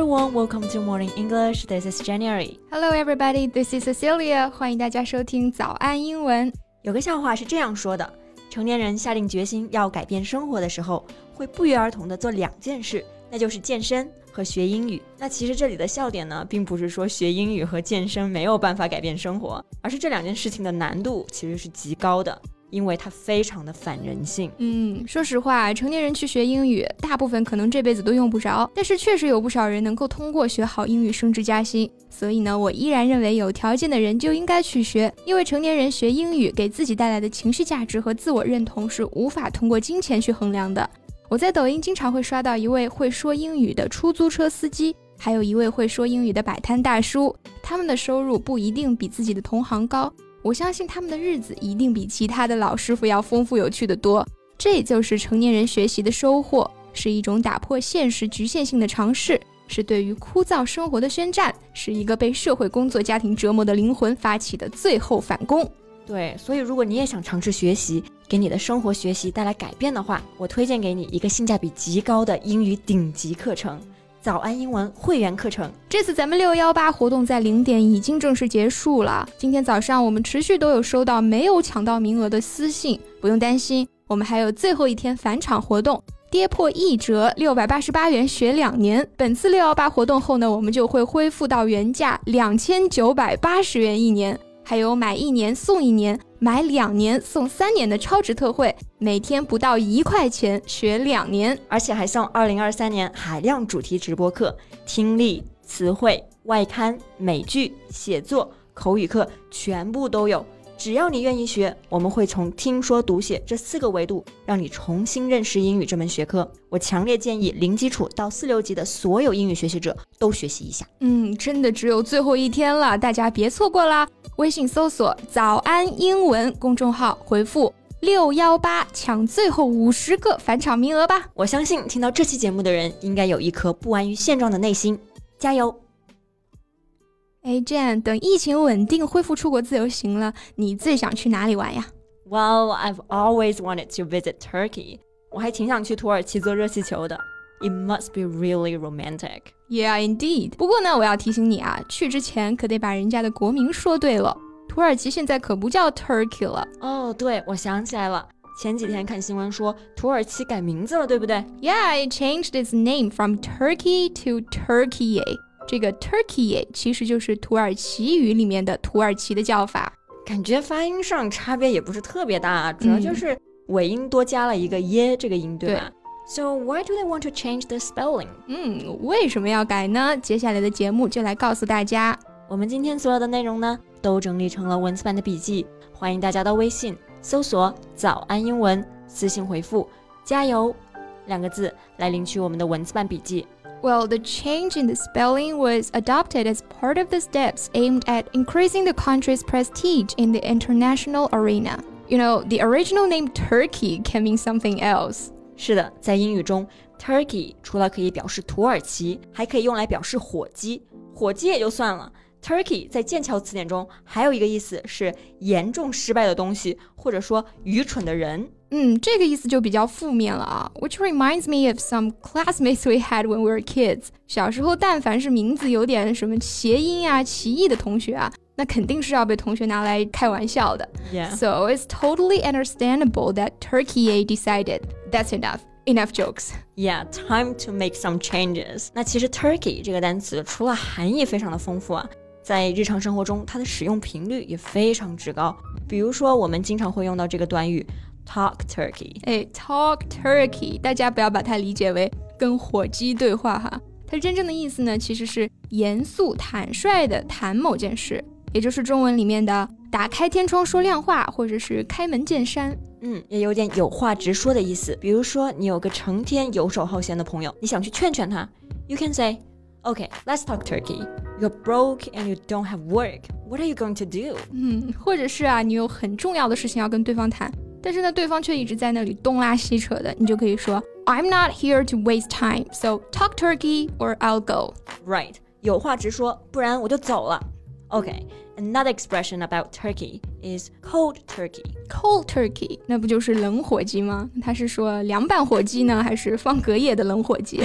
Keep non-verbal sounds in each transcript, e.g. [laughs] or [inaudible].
everyone, welcome to Morning English. This is January. Hello everybody, this is Cecilia. 欢迎大家收听早安英文。有个笑话是这样说的：成年人下定决心要改变生活的时候，会不约而同的做两件事，那就是健身和学英语。那其实这里的笑点呢，并不是说学英语和健身没有办法改变生活，而是这两件事情的难度其实是极高的。因为它非常的反人性。嗯，说实话，成年人去学英语，大部分可能这辈子都用不着，但是确实有不少人能够通过学好英语升职加薪。所以呢，我依然认为有条件的人就应该去学，因为成年人学英语给自己带来的情绪价值和自我认同是无法通过金钱去衡量的。我在抖音经常会刷到一位会说英语的出租车司机，还有一位会说英语的摆摊大叔，他们的收入不一定比自己的同行高。我相信他们的日子一定比其他的老师傅要丰富有趣的多。这就是成年人学习的收获，是一种打破现实局限性的尝试，是对于枯燥生活的宣战，是一个被社会工作家庭折磨的灵魂发起的最后反攻。对，所以如果你也想尝试学习，给你的生活学习带来改变的话，我推荐给你一个性价比极高的英语顶级课程。早安英文会员课程，这次咱们六幺八活动在零点已经正式结束了。今天早上我们持续都有收到没有抢到名额的私信，不用担心，我们还有最后一天返场活动，跌破一折，六百八十八元学两年。本次六幺八活动后呢，我们就会恢复到原价两千九百八十元一年。还有买一年送一年，买两年送三年的超值特惠，每天不到一块钱学两年，而且还送二零二三年海量主题直播课，听力、词汇、外刊、美剧、写作、口语课全部都有。只要你愿意学，我们会从听说读写这四个维度，让你重新认识英语这门学科。我强烈建议零基础到四六级的所有英语学习者都学习一下。嗯，真的只有最后一天了，大家别错过啦！微信搜索“早安英文”公众号，回复六幺八抢最后五十个返场名额吧！我相信听到这期节目的人，应该有一颗不安于现状的内心，加油！哎，Jane，等疫情稳定，恢复出国自由行了，你最想去哪里玩呀？Well, I've always wanted to visit Turkey. 我还挺想去土耳其坐热气球的。It must be really romantic. Yeah, indeed. 不过呢，我要提醒你啊，去之前可得把人家的国名说对了。土耳其现在可不叫 Turkey 了。哦，对，我想起来了，前几天看新闻说土耳其改名字了，对不对？Yeah, it changed its name from Turkey to Turkey. 这个 Turkey 其实就是土耳其语里面的土耳其的叫法，感觉发音上差别也不是特别大，主要就是尾音多加了一个耶这个音，对吧？So why do they want to change the spelling？嗯，为什么要改呢？接下来的节目就来告诉大家。我们今天所有的内容呢，都整理成了文字版的笔记，欢迎大家到微信搜索“早安英文”，私信回复“加油”两个字来领取我们的文字版笔记。Well, the change in the spelling was adopted as part of the steps aimed at increasing the country's prestige in the international arena. You know, the original name Turkey can mean something else. 是的，在英语中，Turkey 除了可以表示土耳其，还可以用来表示火鸡。火鸡也就算了，Turkey 在剑桥词典中还有一个意思是严重失败的东西，或者说愚蠢的人。 嗯，这个意思就比较负面了啊。Which reminds me of some classmates we had when we were kids。小时候，但凡是名字有点什么谐音啊、歧义的同学啊，那肯定是要被同学拿来开玩笑的。Yeah. So it's totally understandable that Turkey decided that's enough. Enough jokes. Yeah, time to make some changes. 那其实 Turkey 这个单词除了含义非常的丰富啊，在日常生活中它的使用频率也非常之高。比如说，我们经常会用到这个短语。 Talk turkey，哎，Talk turkey，大家不要把它理解为跟火鸡对话哈，它真正的意思呢，其实是严肃坦率的谈某件事，也就是中文里面的打开天窗说亮话，或者是开门见山。嗯，也有点有话直说的意思。比如说，你有个成天游手好闲的朋友，你想去劝劝他，You can say, Okay, let's talk turkey. You're broke and you don't have work. What are you going to do? 嗯，或者是啊，你有很重要的事情要跟对方谈。但是呢，对方却一直在那里东拉西扯的，你就可以说 I'm not here to waste time, so talk turkey or I'll go. Right，有话直说，不然我就走了。Okay, another expression about turkey is cold turkey. Cold turkey，那不就是冷火鸡吗？他是说凉拌火鸡呢，还是放隔夜的冷火鸡？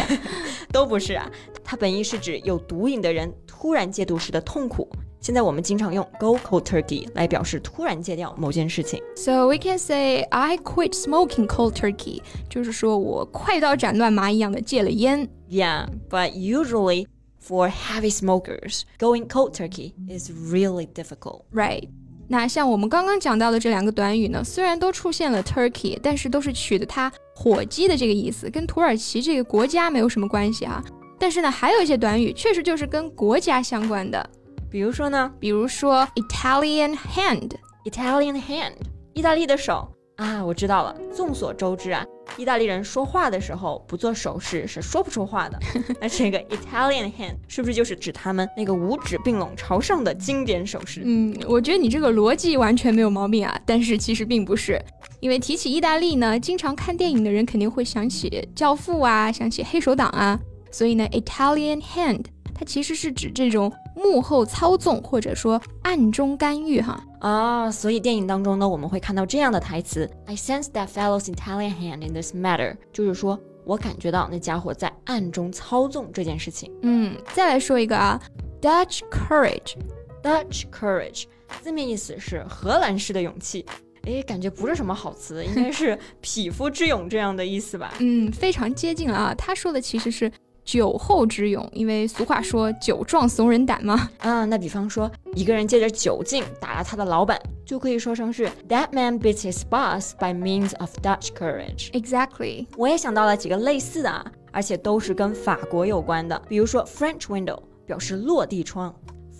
都不是啊，它本意是指有毒瘾的人突然戒毒时的痛苦。现在我们经常用 go cold turkey 来表示突然戒掉某件事情。So we can say I quit smoking cold turkey，就是说我快刀斩乱麻一样的戒了烟。Yeah, but usually for heavy smokers, going cold turkey is really difficult. Right. 那像我们刚刚讲到的这两个短语呢，虽然都出现了 turkey，但是都是取的它火鸡的这个意思，跟土耳其这个国家没有什么关系啊。但是呢，还有一些短语确实就是跟国家相关的，比如说呢，比如说 Italian hand，Italian hand，意大利的手。啊，我知道了。众所周知啊，意大利人说话的时候不做手势是说不出话的。[laughs] 那这个 Italian hand 是不是就是指他们那个五指并拢朝上的经典手势？嗯，我觉得你这个逻辑完全没有毛病啊。但是其实并不是，因为提起意大利呢，经常看电影的人肯定会想起《教父》啊，想起《黑手党》啊，所以呢，Italian hand 它其实是指这种幕后操纵或者说暗中干预哈。啊，所以电影当中呢，我们会看到这样的台词：“I sense that fellow's Italian hand in this matter。”就是说我感觉到那家伙在暗中操纵这件事情。嗯，再来说一个啊，Dutch courage。Dutch courage 字面意思是荷兰式的勇气，哎，感觉不是什么好词，应该是 [laughs] 匹夫之勇这样的意思吧？嗯，非常接近了啊。他说的其实是。酒后之勇，因为俗话说酒壮怂人胆嘛。啊，那比方说一个人借着酒劲打了他的老板，就可以说成是 That man beats his boss by means of Dutch courage. Exactly. 我也想到了几个类似的啊，而且都是跟法国有关的。比如说 French window 表示落地窗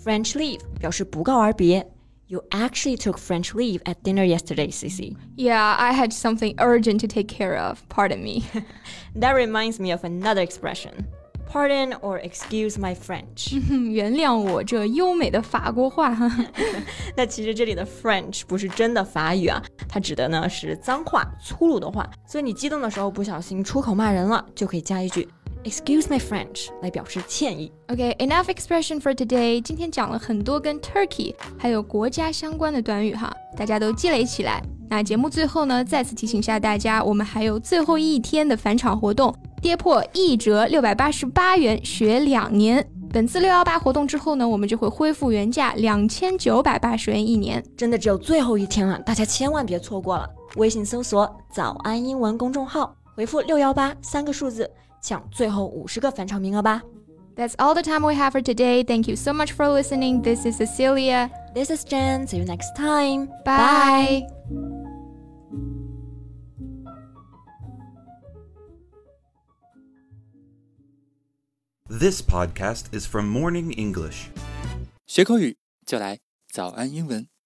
，French leave 表示不告而别。You actually took French leave at dinner yesterday, Cici. Yeah, I had something urgent to take care of. Pardon me. [laughs] that reminds me of another expression. Pardon or excuse my French，原谅我这优美的法国话哈。那其实这里的 French [laughs] [laughs] 不是真的法语啊，它指的呢是脏话、粗鲁的话。所以你激动的时候不小心出口骂人了，就可以加一句 Excuse my French 来表示歉意。OK，enough expression for today。今天讲了很多跟 Turkey 还有国家相关的短语哈，大家都积累起来。那节目最后呢，再次提醒一下大家，我们还有最后一天的返场活动。跌破一折六百八十八元学两年，本次六幺八活动之后呢，我们就会恢复原价两千九百八十元一年，真的只有最后一天了，大家千万别错过了。微信搜索“早安英文”公众号，回复六幺八三个数字，抢最后五十个返场名额吧。That's all the time we have for today. Thank you so much for listening. This is Cecilia. This is Jen. See you next time. Bye. This podcast is from Morning English. 学口语就来早安英文。